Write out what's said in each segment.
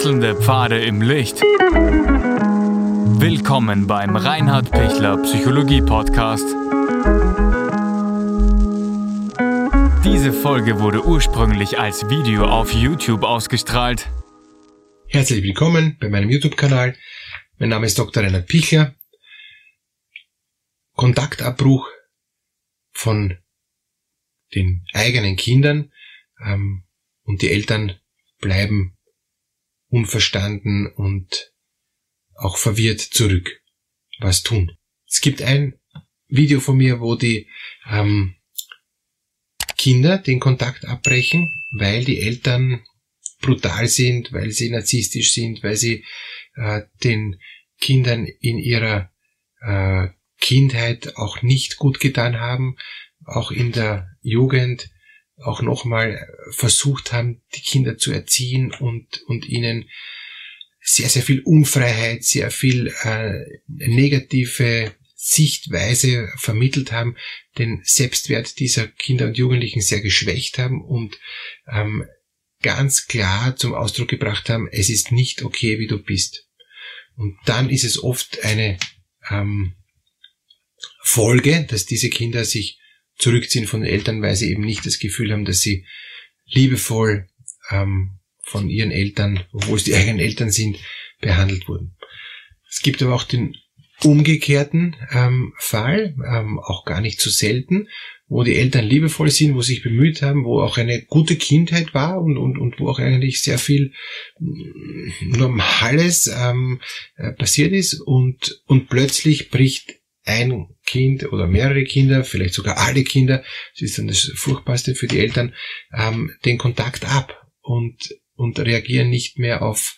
Wechselnde Pfade im Licht. Willkommen beim Reinhard Pichler Psychologie Podcast. Diese Folge wurde ursprünglich als Video auf YouTube ausgestrahlt. Herzlich willkommen bei meinem YouTube-Kanal. Mein Name ist Dr. Reinhard Pichler. Kontaktabbruch von den eigenen Kindern ähm, und die Eltern bleiben unverstanden und auch verwirrt zurück. Was tun? Es gibt ein Video von mir, wo die ähm, Kinder den Kontakt abbrechen, weil die Eltern brutal sind, weil sie narzisstisch sind, weil sie äh, den Kindern in ihrer äh, Kindheit auch nicht gut getan haben, auch in der Jugend auch nochmal versucht haben, die Kinder zu erziehen und, und ihnen sehr, sehr viel Unfreiheit, sehr viel äh, negative Sichtweise vermittelt haben, den Selbstwert dieser Kinder und Jugendlichen sehr geschwächt haben und ähm, ganz klar zum Ausdruck gebracht haben, es ist nicht okay, wie du bist. Und dann ist es oft eine ähm, Folge, dass diese Kinder sich zurückziehen von den Eltern, weil sie eben nicht das Gefühl haben, dass sie liebevoll ähm, von ihren Eltern, obwohl es die eigenen Eltern sind, behandelt wurden. Es gibt aber auch den umgekehrten ähm, Fall, ähm, auch gar nicht so selten, wo die Eltern liebevoll sind, wo sich bemüht haben, wo auch eine gute Kindheit war und, und, und wo auch eigentlich sehr viel mm, Normales ähm, äh, passiert ist und, und plötzlich bricht ein Kind oder mehrere Kinder, vielleicht sogar alle Kinder, das ist dann das Furchtbarste für die Eltern, ähm, den Kontakt ab und, und reagieren nicht mehr auf,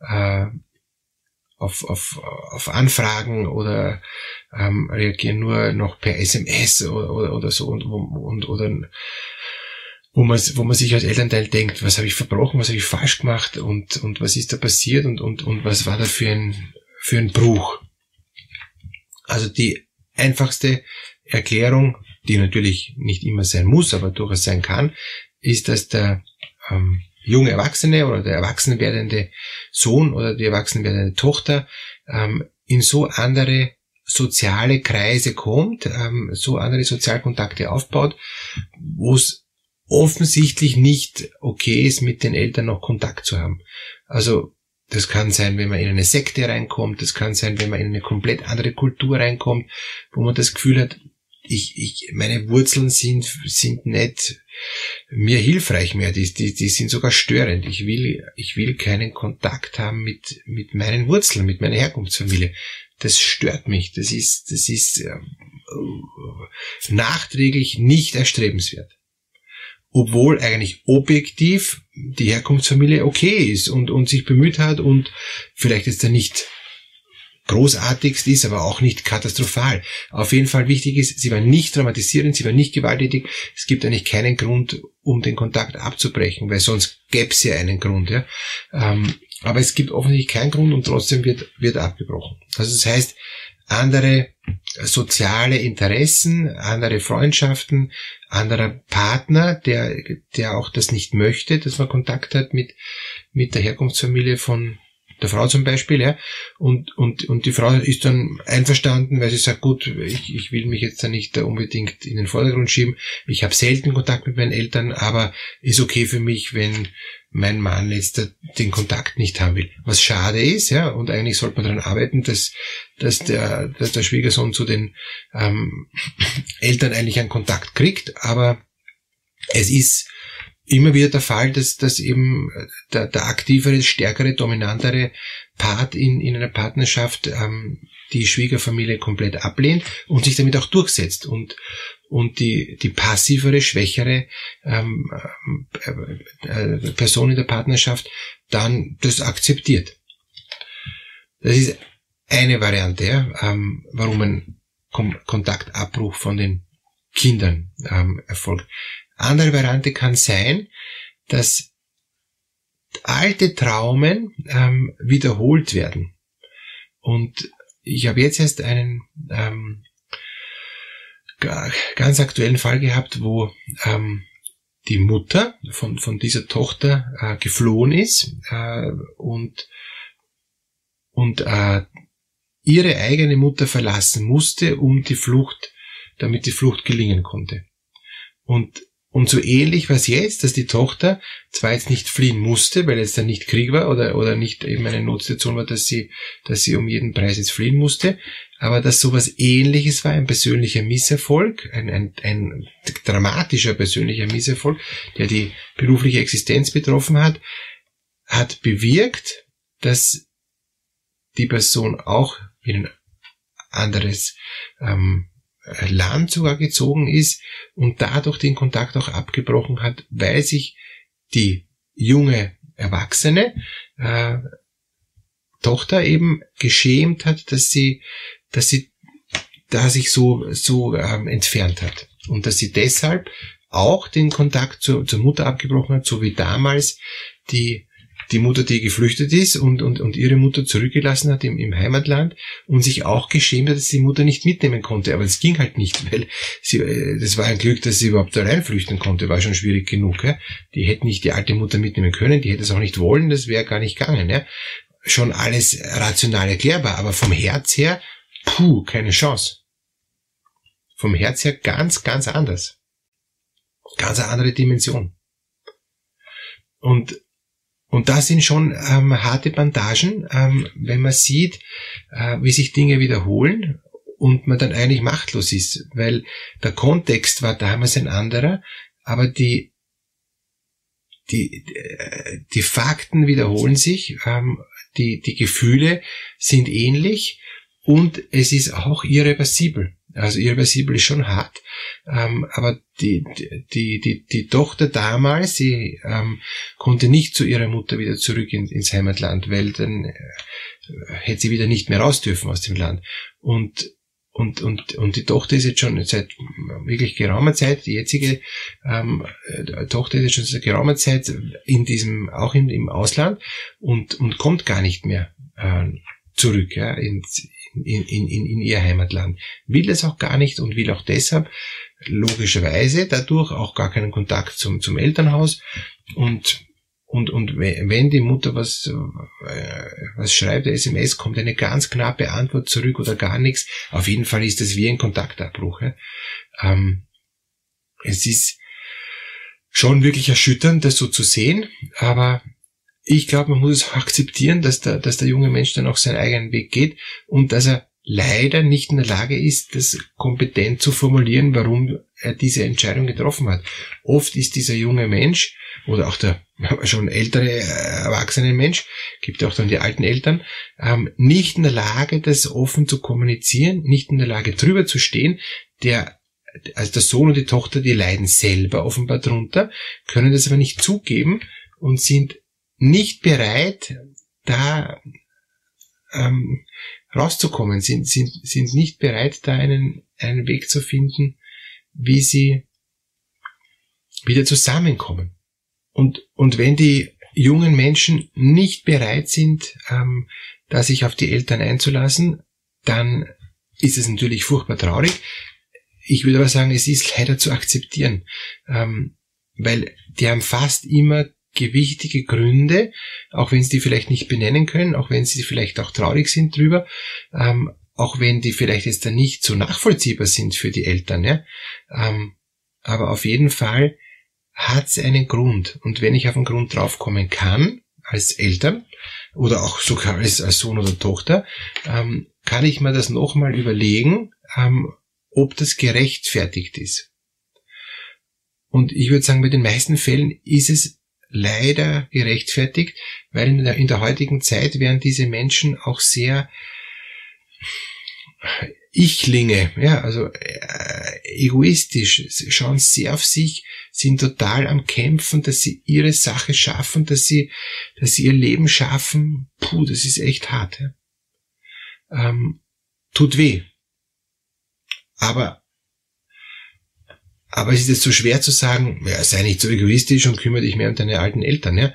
äh, auf, auf, auf Anfragen oder ähm, reagieren nur noch per SMS oder, oder, oder so und, und oder wo man, wo man sich als Elternteil denkt, was habe ich verbrochen, was habe ich falsch gemacht und, und was ist da passiert und, und, und was war da für ein, für ein Bruch. Also die einfachste Erklärung, die natürlich nicht immer sein muss, aber durchaus sein kann, ist, dass der ähm, junge Erwachsene oder der erwachsen werdende Sohn oder die erwachsen werdende Tochter ähm, in so andere soziale Kreise kommt, ähm, so andere Sozialkontakte aufbaut, wo es offensichtlich nicht okay ist, mit den Eltern noch Kontakt zu haben. Also das kann sein, wenn man in eine Sekte reinkommt, das kann sein, wenn man in eine komplett andere Kultur reinkommt, wo man das Gefühl hat, ich, ich, meine Wurzeln sind, sind nicht mir hilfreich mehr, die, die, die sind sogar störend. Ich will, ich will keinen Kontakt haben mit, mit meinen Wurzeln, mit meiner Herkunftsfamilie. Das stört mich. Das ist, das ist äh, nachträglich nicht erstrebenswert obwohl eigentlich objektiv die Herkunftsfamilie okay ist und, und sich bemüht hat und vielleicht jetzt da nicht großartigst ist, aber auch nicht katastrophal. Auf jeden Fall wichtig ist, sie war nicht traumatisierend, sie war nicht gewalttätig. Es gibt eigentlich keinen Grund, um den Kontakt abzubrechen, weil sonst gäbe es ja einen Grund. Ja? Ähm, aber es gibt offensichtlich keinen Grund und trotzdem wird, wird abgebrochen. Also das heißt, andere soziale Interessen, andere Freundschaften, anderer Partner, der, der auch das nicht möchte, dass man Kontakt hat mit, mit der Herkunftsfamilie von der Frau zum Beispiel, ja, und, und, und die Frau ist dann einverstanden, weil sie sagt, gut, ich, ich will mich jetzt da nicht unbedingt in den Vordergrund schieben, ich habe selten Kontakt mit meinen Eltern, aber ist okay für mich, wenn mein Mann jetzt den Kontakt nicht haben will. Was schade ist, ja, und eigentlich sollte man daran arbeiten, dass, dass, der, dass der Schwiegersohn zu den ähm, Eltern eigentlich einen Kontakt kriegt, aber es ist immer wieder der Fall, dass, dass eben der, der aktivere, stärkere, dominantere Part in, in einer Partnerschaft ähm, die Schwiegerfamilie komplett ablehnt und sich damit auch durchsetzt und, und die, die passivere, schwächere ähm, äh, äh, Person in der Partnerschaft dann das akzeptiert. Das ist eine Variante, ja, ähm, warum ein Kontaktabbruch von den Kindern ähm, erfolgt. Andere Variante kann sein, dass alte Traumen ähm, wiederholt werden. Und ich habe jetzt erst einen ähm, ganz aktuellen Fall gehabt, wo ähm, die Mutter von, von dieser Tochter äh, geflohen ist äh, und, und äh, ihre eigene Mutter verlassen musste, um die Flucht, damit die Flucht gelingen konnte. Und und so ähnlich war es jetzt, dass die Tochter zwar jetzt nicht fliehen musste, weil es dann nicht Krieg war oder, oder nicht eben eine Notsituation war, dass sie, dass sie um jeden Preis jetzt fliehen musste, aber dass sowas ähnliches war, ein persönlicher Misserfolg, ein, ein, ein dramatischer persönlicher Misserfolg, der die berufliche Existenz betroffen hat, hat bewirkt, dass die Person auch in ein anderes ähm, Land sogar gezogen ist und dadurch den Kontakt auch abgebrochen hat, weil sich die junge Erwachsene äh, Tochter eben geschämt hat, dass sie, dass sie da sich so so ähm, entfernt hat. Und dass sie deshalb auch den Kontakt zur, zur Mutter abgebrochen hat, so wie damals die die Mutter, die geflüchtet ist und, und, und ihre Mutter zurückgelassen hat im, im Heimatland und sich auch geschämt hat, dass die Mutter nicht mitnehmen konnte. Aber es ging halt nicht, weil sie, äh, das war ein Glück, dass sie überhaupt allein flüchten konnte, war schon schwierig genug. Ja? Die hätte nicht die alte Mutter mitnehmen können, die hätte es auch nicht wollen, das wäre gar nicht gegangen. Ja? Schon alles rational erklärbar, aber vom Herz her, puh, keine Chance. Vom Herz her ganz, ganz anders. Ganz eine andere Dimension. Und und das sind schon ähm, harte Bandagen, ähm, wenn man sieht, äh, wie sich Dinge wiederholen und man dann eigentlich machtlos ist, weil der Kontext war damals ein anderer, aber die die, äh, die Fakten wiederholen sich, ähm, die, die Gefühle sind ähnlich und es ist auch irreversibel. Also irreversibel ist schon hart. Ähm, aber die, die, die, die Tochter damals, sie ähm, konnte nicht zu ihrer Mutter wieder zurück in, ins Heimatland, weil dann äh, hätte sie wieder nicht mehr raus dürfen aus dem Land. Und und, und, und die Tochter ist jetzt schon seit wirklich geraumer Zeit, die jetzige ähm, äh, Tochter ist jetzt schon seit geraumer Zeit in diesem, auch in, im Ausland und, und kommt gar nicht mehr äh, zurück ja, ins, in, in, in, in ihr Heimatland. Will es auch gar nicht und will auch deshalb logischerweise dadurch auch gar keinen Kontakt zum, zum Elternhaus und und, und wenn die Mutter was, äh, was schreibt, der SMS, kommt eine ganz knappe Antwort zurück oder gar nichts. Auf jeden Fall ist das wie ein Kontaktabbruch. Ja. Ähm, es ist schon wirklich erschütternd, das so zu sehen, aber ich glaube, man muss es akzeptieren, dass der, dass der junge Mensch dann auch seinen eigenen Weg geht und dass er leider nicht in der Lage ist, das kompetent zu formulieren, warum er diese Entscheidung getroffen hat. Oft ist dieser junge Mensch oder auch der schon ältere, erwachsene Mensch, gibt auch dann die alten Eltern, ähm, nicht in der Lage, das offen zu kommunizieren, nicht in der Lage, drüber zu stehen, der also der Sohn und die Tochter, die leiden selber offenbar drunter, können das aber nicht zugeben und sind nicht bereit, da ähm, rauszukommen, sind, sind, sind nicht bereit, da einen, einen Weg zu finden, wie sie wieder zusammenkommen. Und, und wenn die jungen Menschen nicht bereit sind, ähm, da sich auf die Eltern einzulassen, dann ist es natürlich furchtbar traurig. Ich würde aber sagen, es ist leider zu akzeptieren, ähm, weil die haben fast immer gewichtige Gründe, auch wenn sie die vielleicht nicht benennen können, auch wenn sie vielleicht auch traurig sind drüber, ähm, auch wenn die vielleicht jetzt dann nicht so nachvollziehbar sind für die Eltern, ja. Ähm, aber auf jeden Fall hat es einen Grund. Und wenn ich auf einen Grund draufkommen kann, als Eltern oder auch sogar als, als Sohn oder Tochter, ähm, kann ich mir das nochmal überlegen, ähm, ob das gerechtfertigt ist. Und ich würde sagen, bei den meisten Fällen ist es leider gerechtfertigt, weil in der, in der heutigen Zeit werden diese Menschen auch sehr Ichlinge, ja, also äh, egoistisch, schauen sehr auf sich, sind total am Kämpfen, dass sie ihre Sache schaffen, dass sie, dass sie ihr Leben schaffen. Puh, das ist echt hart. Ja. Ähm, tut weh. Aber aber es ist jetzt so schwer zu sagen, ja, sei nicht so egoistisch und kümmere dich mehr um deine alten Eltern. Ja?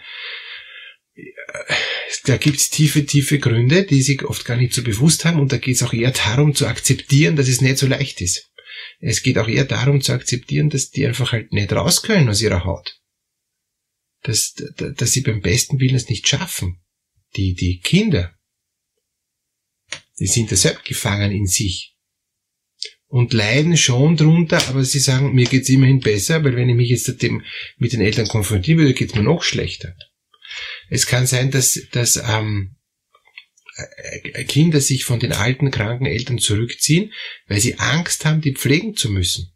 Da gibt's tiefe, tiefe Gründe, die sich oft gar nicht so bewusst haben und da geht's auch eher darum zu akzeptieren, dass es nicht so leicht ist. Es geht auch eher darum zu akzeptieren, dass die einfach halt nicht raus können aus ihrer Haut. Dass, dass sie beim besten Willen es nicht schaffen. Die, die Kinder, die sind selbst gefangen in sich und leiden schon drunter, aber sie sagen, mir geht's immerhin besser, weil wenn ich mich jetzt mit den Eltern konfrontieren würde, geht's mir noch schlechter. Es kann sein, dass, dass ähm, äh, Kinder sich von den alten, kranken Eltern zurückziehen, weil sie Angst haben, die pflegen zu müssen.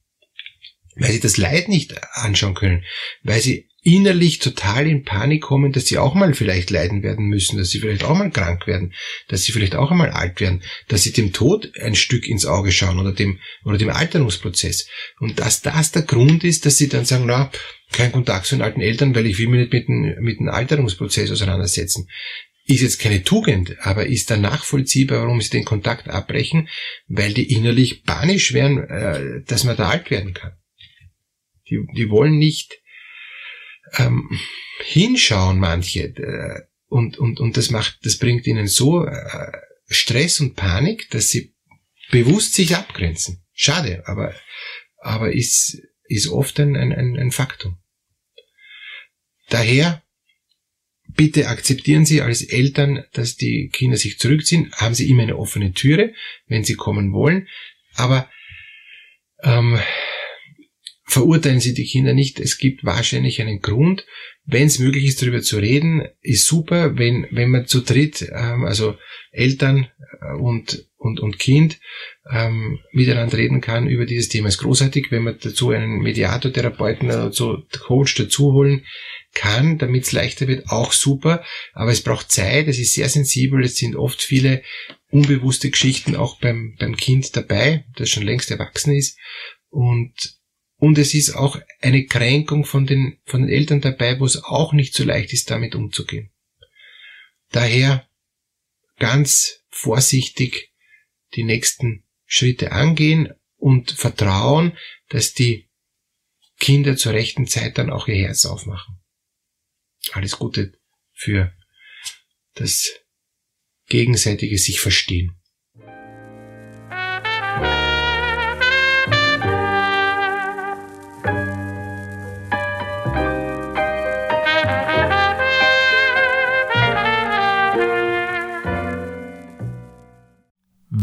Weil sie das Leid nicht anschauen können. Weil sie innerlich total in Panik kommen, dass sie auch mal vielleicht leiden werden müssen, dass sie vielleicht auch mal krank werden, dass sie vielleicht auch einmal alt werden, dass sie dem Tod ein Stück ins Auge schauen oder dem, oder dem Alterungsprozess. Und dass das der Grund ist, dass sie dann sagen, na, kein Kontakt zu den alten Eltern, weil ich will mich nicht mit dem, mit dem Alterungsprozess auseinandersetzen. Ist jetzt keine Tugend, aber ist dann nachvollziehbar, warum sie den Kontakt abbrechen, weil die innerlich panisch werden, äh, dass man da alt werden kann. Die, die wollen nicht ähm, hinschauen manche äh, und, und, und das macht, das bringt ihnen so äh, Stress und Panik, dass sie bewusst sich abgrenzen. Schade, aber, aber ist, ist oft ein, ein, ein Faktum. Daher bitte akzeptieren Sie als Eltern, dass die Kinder sich zurückziehen. Haben Sie immer eine offene Türe, wenn sie kommen wollen. Aber ähm, verurteilen Sie die Kinder nicht. Es gibt wahrscheinlich einen Grund. Wenn es möglich ist, darüber zu reden, ist super. Wenn, wenn man zu dritt, ähm, also Eltern äh, und, und, und Kind, ähm, miteinander reden kann über dieses Thema, ist großartig. Wenn man dazu einen Mediator, Therapeuten oder so Coach dazu holen kann, damit es leichter wird, auch super. Aber es braucht Zeit, es ist sehr sensibel, es sind oft viele unbewusste Geschichten auch beim, beim Kind dabei, das schon längst erwachsen ist. Und und es ist auch eine Kränkung von den, von den Eltern dabei, wo es auch nicht so leicht ist, damit umzugehen. Daher ganz vorsichtig die nächsten Schritte angehen und vertrauen, dass die Kinder zur rechten Zeit dann auch ihr Herz aufmachen. Alles Gute für das gegenseitige sich verstehen.